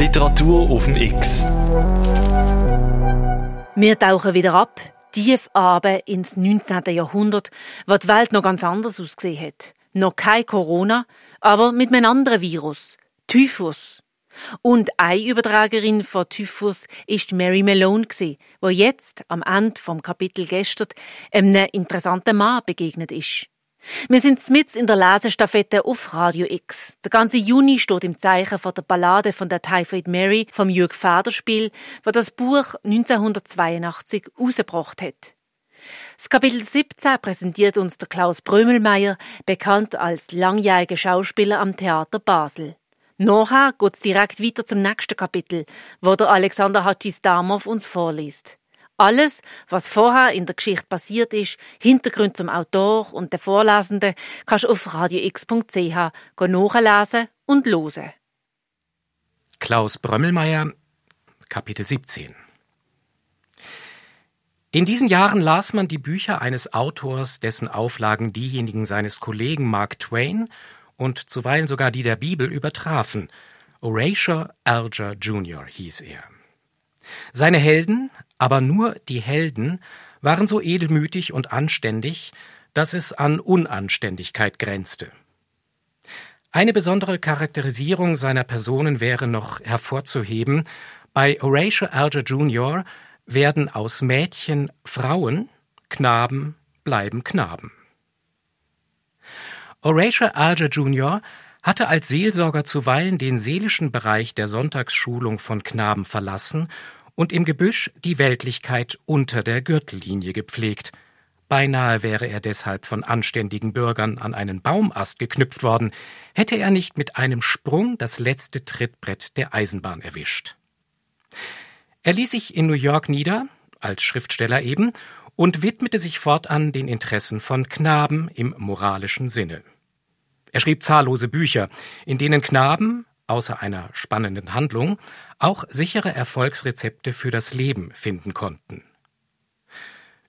Literatur auf dem X. Wir tauchen wieder ab, tief aber ins 19. Jahrhundert, wo die Welt noch ganz anders ausgesehen hat. Noch kein Corona, aber mit einem anderen Virus, Typhus. Und eine Übertragerin von Typhus ist Mary Malone die jetzt am Ende vom Kapitel gestern einem interessanten Mann begegnet ist. Wir sind mit in der Lesestafette auf Radio X. Der ganze Juni steht im Zeichen von der Ballade von der Typhoid Mary vom Jürg Federspiel, wo das Buch 1982 rausgebracht hat. Das Kapitel 17 präsentiert uns der Klaus Brömelmeier, bekannt als langjähriger Schauspieler am Theater Basel. Nachher geht es direkt weiter zum nächsten Kapitel, wo der Alexander Hatschis-Damov uns vorliest. Alles, was vorher in der Geschichte passiert ist, Hintergrund zum Autor und der Vorlesenden, kannst du auf radiox.ch nachlesen und hören. Klaus Brömmelmeier, Kapitel 17 In diesen Jahren las man die Bücher eines Autors, dessen Auflagen diejenigen seines Kollegen Mark Twain und zuweilen sogar die der Bibel übertrafen. Horatio Alger Jr. hieß er. Seine Helden, aber nur die Helden, waren so edelmütig und anständig, dass es an Unanständigkeit grenzte. Eine besondere Charakterisierung seiner Personen wäre noch hervorzuheben. Bei Horatio Alger Jr. werden aus Mädchen Frauen, Knaben bleiben Knaben. Horatio Alger Jr. hatte als Seelsorger zuweilen den seelischen Bereich der Sonntagsschulung von Knaben verlassen und im Gebüsch die Weltlichkeit unter der Gürtellinie gepflegt. Beinahe wäre er deshalb von anständigen Bürgern an einen Baumast geknüpft worden, hätte er nicht mit einem Sprung das letzte Trittbrett der Eisenbahn erwischt. Er ließ sich in New York nieder, als Schriftsteller eben, und widmete sich fortan den Interessen von Knaben im moralischen Sinne. Er schrieb zahllose Bücher, in denen Knaben, außer einer spannenden Handlung, auch sichere Erfolgsrezepte für das Leben finden konnten.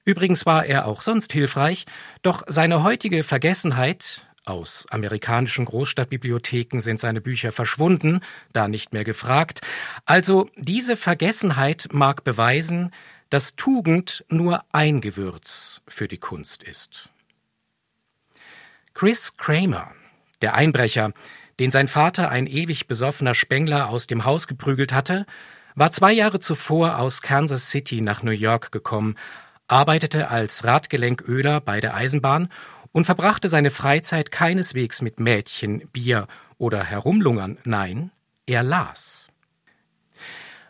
Übrigens war er auch sonst hilfreich, doch seine heutige Vergessenheit, aus amerikanischen Großstadtbibliotheken sind seine Bücher verschwunden, da nicht mehr gefragt, also diese Vergessenheit mag beweisen, dass Tugend nur ein Gewürz für die Kunst ist. Chris Kramer, der Einbrecher, den sein Vater, ein ewig besoffener Spengler, aus dem Haus geprügelt hatte, war zwei Jahre zuvor aus Kansas City nach New York gekommen, arbeitete als Radgelenköler bei der Eisenbahn und verbrachte seine Freizeit keineswegs mit Mädchen, Bier oder Herumlungern, nein, er las.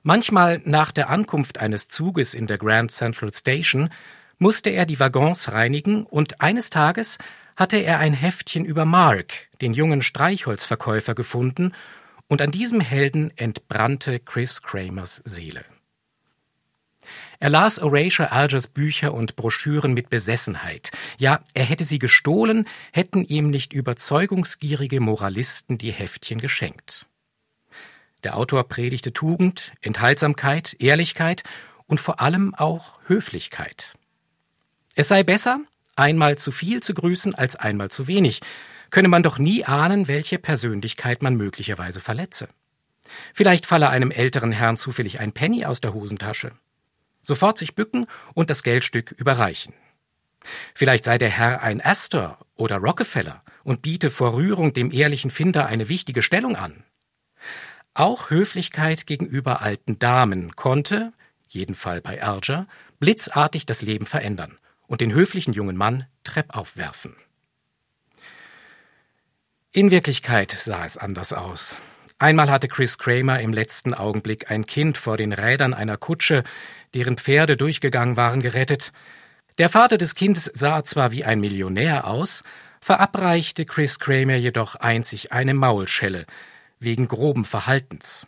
Manchmal nach der Ankunft eines Zuges in der Grand Central Station musste er die Waggons reinigen und eines Tages hatte er ein Heftchen über Mark, den jungen Streichholzverkäufer, gefunden, und an diesem Helden entbrannte Chris Kramers Seele. Er las Horatio Algers Bücher und Broschüren mit Besessenheit. Ja, er hätte sie gestohlen, hätten ihm nicht überzeugungsgierige Moralisten die Heftchen geschenkt. Der Autor predigte Tugend, Enthaltsamkeit, Ehrlichkeit und vor allem auch Höflichkeit. Es sei besser, einmal zu viel zu grüßen als einmal zu wenig, könne man doch nie ahnen, welche Persönlichkeit man möglicherweise verletze. Vielleicht falle einem älteren Herrn zufällig ein Penny aus der Hosentasche. Sofort sich bücken und das Geldstück überreichen. Vielleicht sei der Herr ein Astor oder Rockefeller und biete vor Rührung dem ehrlichen Finder eine wichtige Stellung an. Auch Höflichkeit gegenüber alten Damen konnte, jedenfalls bei Alger, blitzartig das Leben verändern und den höflichen jungen Mann treppauf werfen. In Wirklichkeit sah es anders aus. Einmal hatte Chris Kramer im letzten Augenblick ein Kind vor den Rädern einer Kutsche, deren Pferde durchgegangen waren, gerettet. Der Vater des Kindes sah zwar wie ein Millionär aus, verabreichte Chris Kramer jedoch einzig eine Maulschelle wegen groben Verhaltens.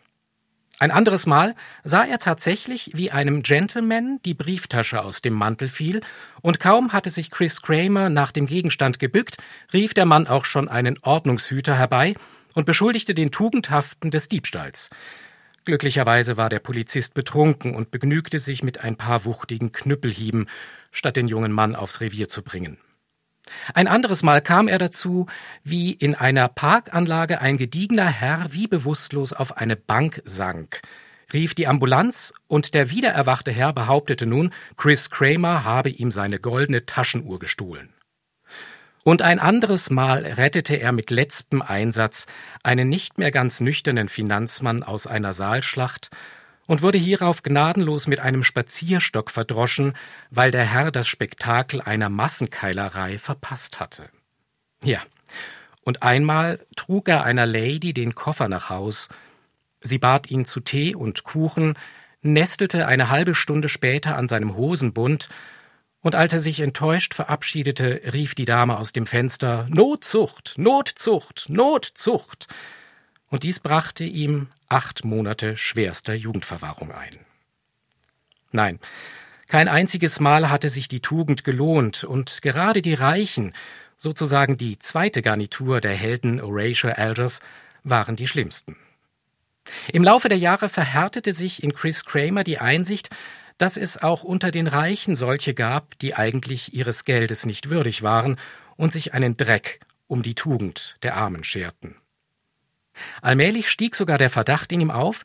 Ein anderes Mal sah er tatsächlich, wie einem Gentleman die Brieftasche aus dem Mantel fiel, und kaum hatte sich Chris Kramer nach dem Gegenstand gebückt, rief der Mann auch schon einen Ordnungshüter herbei und beschuldigte den Tugendhaften des Diebstahls. Glücklicherweise war der Polizist betrunken und begnügte sich mit ein paar wuchtigen Knüppelhieben, statt den jungen Mann aufs Revier zu bringen. Ein anderes Mal kam er dazu, wie in einer Parkanlage ein gediegener Herr wie bewusstlos auf eine Bank sank, rief die Ambulanz und der wiedererwachte Herr behauptete nun, Chris Kramer habe ihm seine goldene Taschenuhr gestohlen. Und ein anderes Mal rettete er mit letztem Einsatz einen nicht mehr ganz nüchternen Finanzmann aus einer Saalschlacht und wurde hierauf gnadenlos mit einem Spazierstock verdroschen, weil der Herr das Spektakel einer Massenkeilerei verpasst hatte. Ja, und einmal trug er einer Lady den Koffer nach Haus. Sie bat ihn zu Tee und Kuchen, nestelte eine halbe Stunde später an seinem Hosenbund und als er sich enttäuscht verabschiedete, rief die Dame aus dem Fenster Notzucht, Notzucht, Notzucht. Und dies brachte ihm acht Monate schwerster Jugendverwahrung ein. Nein, kein einziges Mal hatte sich die Tugend gelohnt, und gerade die Reichen, sozusagen die zweite Garnitur der Helden Horatio Algers, waren die schlimmsten. Im Laufe der Jahre verhärtete sich in Chris Kramer die Einsicht, dass es auch unter den Reichen solche gab, die eigentlich ihres Geldes nicht würdig waren und sich einen Dreck um die Tugend der Armen scherten. Allmählich stieg sogar der Verdacht in ihm auf,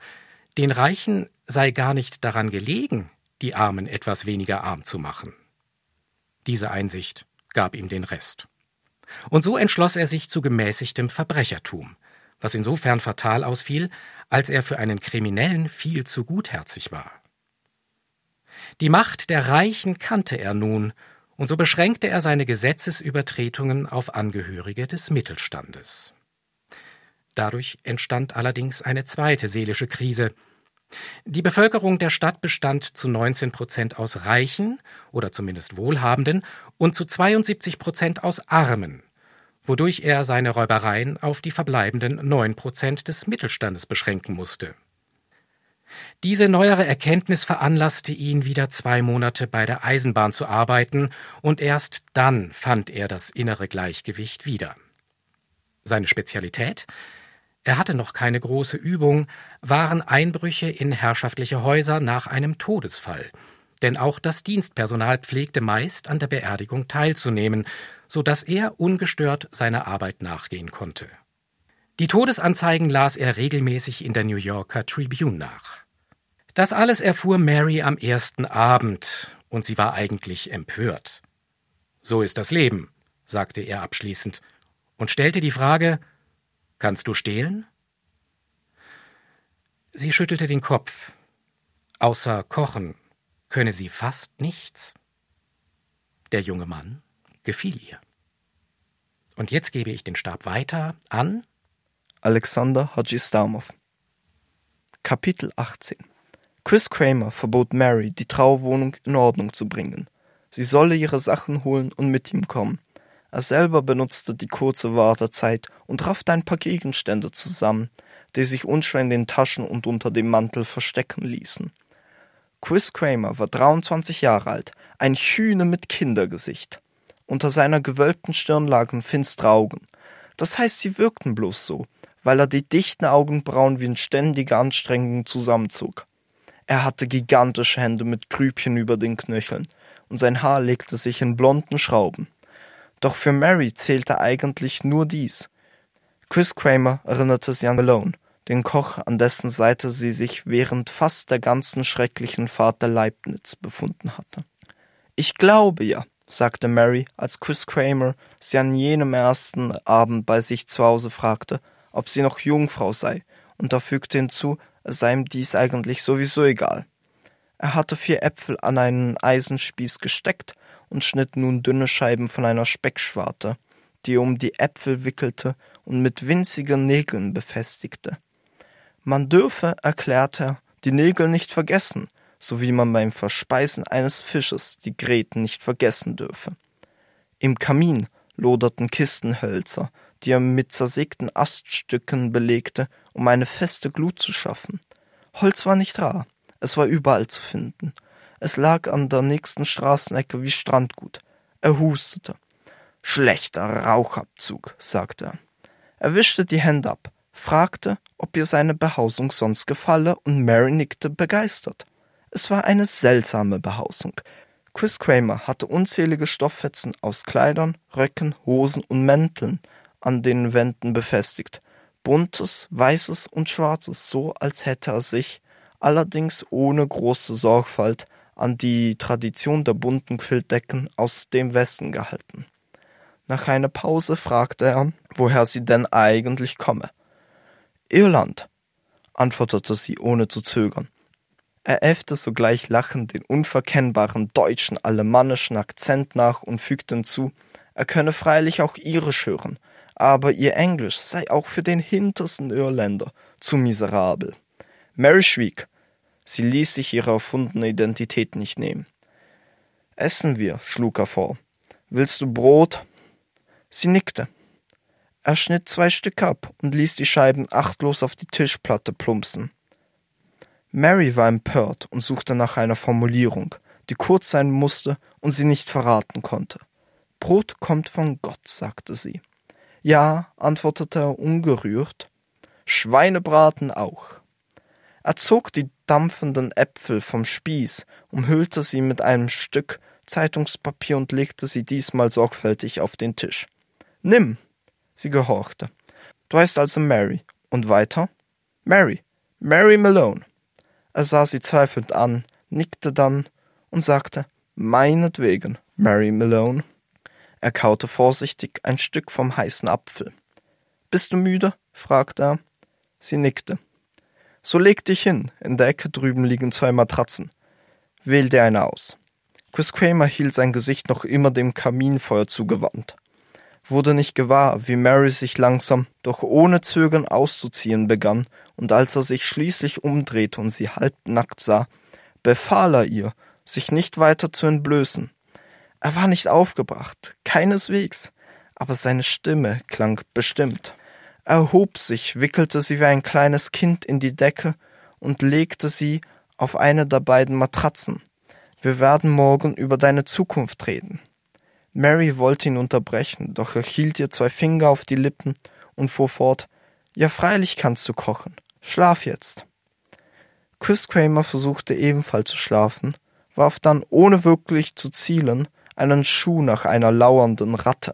den Reichen sei gar nicht daran gelegen, die Armen etwas weniger arm zu machen. Diese Einsicht gab ihm den Rest. Und so entschloss er sich zu gemäßigtem Verbrechertum, was insofern fatal ausfiel, als er für einen Kriminellen viel zu gutherzig war. Die Macht der Reichen kannte er nun, und so beschränkte er seine Gesetzesübertretungen auf Angehörige des Mittelstandes. Dadurch entstand allerdings eine zweite seelische Krise. Die Bevölkerung der Stadt bestand zu 19 Prozent aus Reichen oder zumindest Wohlhabenden und zu 72 Prozent aus Armen, wodurch er seine Räubereien auf die verbleibenden 9 Prozent des Mittelstandes beschränken musste. Diese neuere Erkenntnis veranlasste ihn, wieder zwei Monate bei der Eisenbahn zu arbeiten, und erst dann fand er das innere Gleichgewicht wieder. Seine Spezialität? Er hatte noch keine große Übung, waren Einbrüche in herrschaftliche Häuser nach einem Todesfall, denn auch das Dienstpersonal pflegte meist an der Beerdigung teilzunehmen, so dass er ungestört seiner Arbeit nachgehen konnte. Die Todesanzeigen las er regelmäßig in der New Yorker Tribune nach. Das alles erfuhr Mary am ersten Abend, und sie war eigentlich empört. So ist das Leben, sagte er abschließend und stellte die Frage Kannst du stehlen? Sie schüttelte den Kopf. Außer Kochen könne sie fast nichts. Der junge Mann gefiel ihr. Und jetzt gebe ich den Stab weiter an Alexander Hadjistamov. Kapitel 18 Chris Kramer verbot Mary, die Trauerwohnung in Ordnung zu bringen. Sie solle ihre Sachen holen und mit ihm kommen. Er selber benutzte die kurze Wartezeit und raffte ein paar Gegenstände zusammen, die sich unschwer in den Taschen und unter dem Mantel verstecken ließen. Chris Kramer war 23 Jahre alt, ein Hühne mit Kindergesicht. Unter seiner gewölbten Stirn lagen finstere Augen. Das heißt, sie wirkten bloß so, weil er die dichten Augenbrauen wie in ständiger Anstrengung zusammenzog. Er hatte gigantische Hände mit Grübchen über den Knöcheln, und sein Haar legte sich in blonden Schrauben. Doch für Mary zählte eigentlich nur dies. Chris Kramer erinnerte sie an Malone, den Koch, an dessen Seite sie sich während fast der ganzen schrecklichen Fahrt der Leibniz befunden hatte. Ich glaube ja, sagte Mary, als Chris Kramer sie an jenem ersten Abend bei sich zu Hause fragte, ob sie noch Jungfrau sei, und er fügte hinzu, es sei ihm dies eigentlich sowieso egal. Er hatte vier Äpfel an einen Eisenspieß gesteckt und schnitt nun dünne Scheiben von einer Speckschwarte, die er um die Äpfel wickelte und mit winzigen Nägeln befestigte. Man dürfe, erklärte er, die Nägel nicht vergessen, so wie man beim Verspeisen eines Fisches die Gräten nicht vergessen dürfe. Im Kamin loderten Kistenhölzer, die er mit zersägten Aststücken belegte, um eine feste Glut zu schaffen. Holz war nicht rar, es war überall zu finden. Es lag an der nächsten Straßenecke wie Strandgut. Er hustete. Schlechter Rauchabzug, sagte er. Er wischte die Hände ab, fragte, ob ihr seine Behausung sonst gefalle, und Mary nickte begeistert. Es war eine seltsame Behausung. Chris Kramer hatte unzählige Stofffetzen aus Kleidern, Röcken, Hosen und Mänteln an den Wänden befestigt. Buntes, weißes und schwarzes, so als hätte er sich, allerdings ohne große Sorgfalt, an die Tradition der bunten Quiltdecken aus dem Westen gehalten. Nach einer Pause fragte er, woher sie denn eigentlich komme. Irland, antwortete sie ohne zu zögern. Er äffte sogleich lachend den unverkennbaren deutschen alemannischen Akzent nach und fügte hinzu, er könne freilich auch irisch hören, aber ihr Englisch sei auch für den hintersten Irländer zu miserabel. Mary schwieg. Sie ließ sich ihre erfundene Identität nicht nehmen. Essen wir, schlug er vor. Willst du Brot? Sie nickte. Er schnitt zwei Stück ab und ließ die Scheiben achtlos auf die Tischplatte plumpsen. Mary war empört und suchte nach einer Formulierung, die kurz sein musste und sie nicht verraten konnte. Brot kommt von Gott, sagte sie. Ja, antwortete er ungerührt. Schweinebraten auch. Er zog die dampfenden Äpfel vom Spieß, umhüllte sie mit einem Stück Zeitungspapier und legte sie diesmal sorgfältig auf den Tisch. Nimm, Sie gehorchte. Du heißt also Mary. Und weiter? Mary. Mary Malone. Er sah sie zweifelnd an, nickte dann und sagte, meinetwegen, Mary Malone. Er kaute vorsichtig ein Stück vom heißen Apfel. Bist du müde? fragte er. Sie nickte. So leg dich hin, in der Ecke drüben liegen zwei Matratzen. Wähl dir eine aus. Chris Kramer hielt sein Gesicht noch immer dem Kaminfeuer zugewandt wurde nicht gewahr, wie Mary sich langsam, doch ohne Zögern auszuziehen begann, und als er sich schließlich umdrehte und sie halbnackt sah, befahl er ihr, sich nicht weiter zu entblößen. Er war nicht aufgebracht, keineswegs, aber seine Stimme klang bestimmt. Er hob sich, wickelte sie wie ein kleines Kind in die Decke und legte sie auf eine der beiden Matratzen. Wir werden morgen über deine Zukunft reden. Mary wollte ihn unterbrechen, doch er hielt ihr zwei Finger auf die Lippen und fuhr fort Ja, freilich kannst du kochen. Schlaf jetzt. Chris Kramer versuchte ebenfalls zu schlafen, warf dann, ohne wirklich zu zielen, einen Schuh nach einer lauernden Ratte.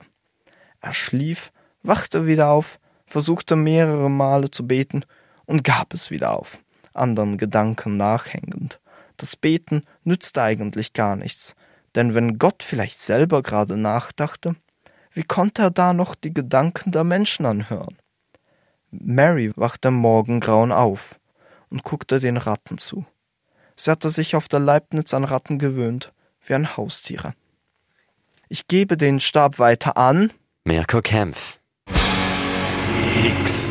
Er schlief, wachte wieder auf, versuchte mehrere Male zu beten und gab es wieder auf, anderen Gedanken nachhängend. Das Beten nützte eigentlich gar nichts, denn wenn Gott vielleicht selber gerade nachdachte, wie konnte er da noch die Gedanken der Menschen anhören? Mary wachte im Morgengrauen auf und guckte den Ratten zu. Sie hatte sich auf der Leibniz an Ratten gewöhnt, wie an Haustiere. Ich gebe den Stab weiter an. Mirko Kempf. X.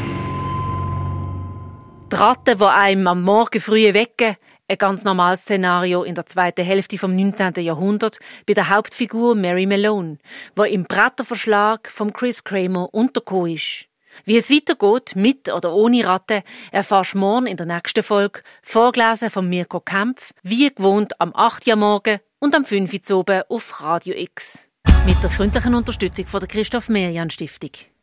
Die Ratten, die einem am Morgen früh wecken, ein ganz normales Szenario in der zweiten Hälfte vom 19. Jahrhundert bei der Hauptfigur Mary Malone, wo im Bretterverschlag von Chris Kramer untergekommen ist. Wie es weitergeht, mit oder ohne Ratte, erfährst du morgen in der nächsten Folge, vorgelesen von Mirko Kempf, wie gewohnt am 8. Uhr morgen und am 5. Uhr oben auf Radio X. Mit der freundlichen Unterstützung von der Christoph Merian Stiftung.